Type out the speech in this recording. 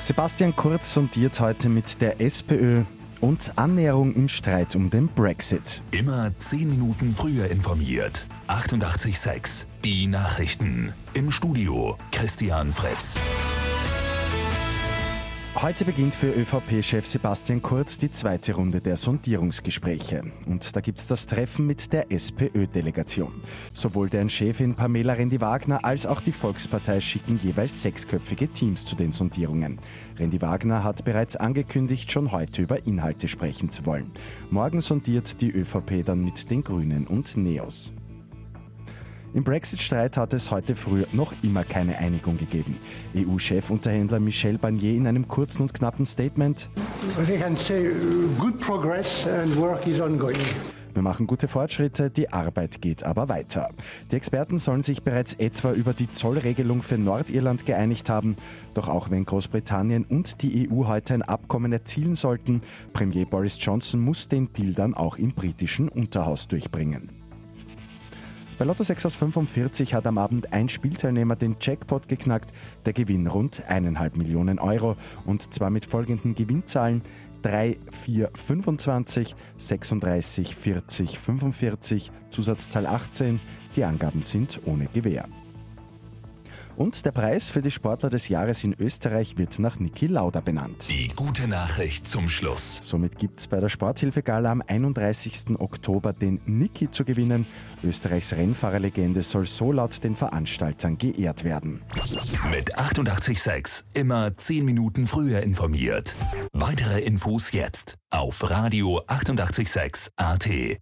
Sebastian Kurz sondiert heute mit der SPÖ und Annäherung im Streit um den Brexit. Immer 10 Minuten früher informiert. 88.6 Die Nachrichten. Im Studio Christian Fritz. Heute beginnt für ÖVP-Chef Sebastian Kurz die zweite Runde der Sondierungsgespräche. Und da gibt es das Treffen mit der SPÖ-Delegation. Sowohl deren Chefin Pamela Rendi-Wagner als auch die Volkspartei schicken jeweils sechsköpfige Teams zu den Sondierungen. Rendi-Wagner hat bereits angekündigt, schon heute über Inhalte sprechen zu wollen. Morgen sondiert die ÖVP dann mit den Grünen und Neos. Im Brexit-Streit hat es heute früh noch immer keine Einigung gegeben. EU-Chefunterhändler Michel Barnier in einem kurzen und knappen Statement. Wir machen gute Fortschritte, die Arbeit geht aber weiter. Die Experten sollen sich bereits etwa über die Zollregelung für Nordirland geeinigt haben. Doch auch wenn Großbritannien und die EU heute ein Abkommen erzielen sollten, Premier Boris Johnson muss den Deal dann auch im britischen Unterhaus durchbringen. Bei Lotto 6 aus 45 hat am Abend ein Spielteilnehmer den Jackpot geknackt. Der Gewinn rund 1,5 Millionen Euro. Und zwar mit folgenden Gewinnzahlen 3, 4, 25, 36, 40, 45, Zusatzzahl 18. Die Angaben sind ohne Gewähr. Und der Preis für die Sportler des Jahres in Österreich wird nach Niki Lauda benannt. Die gute Nachricht zum Schluss. Somit gibt es bei der Sporthilfegala am 31. Oktober den Niki zu gewinnen. Österreichs Rennfahrerlegende soll so laut den Veranstaltern geehrt werden. Mit 886 immer 10 Minuten früher informiert. Weitere Infos jetzt auf Radio 886 AT.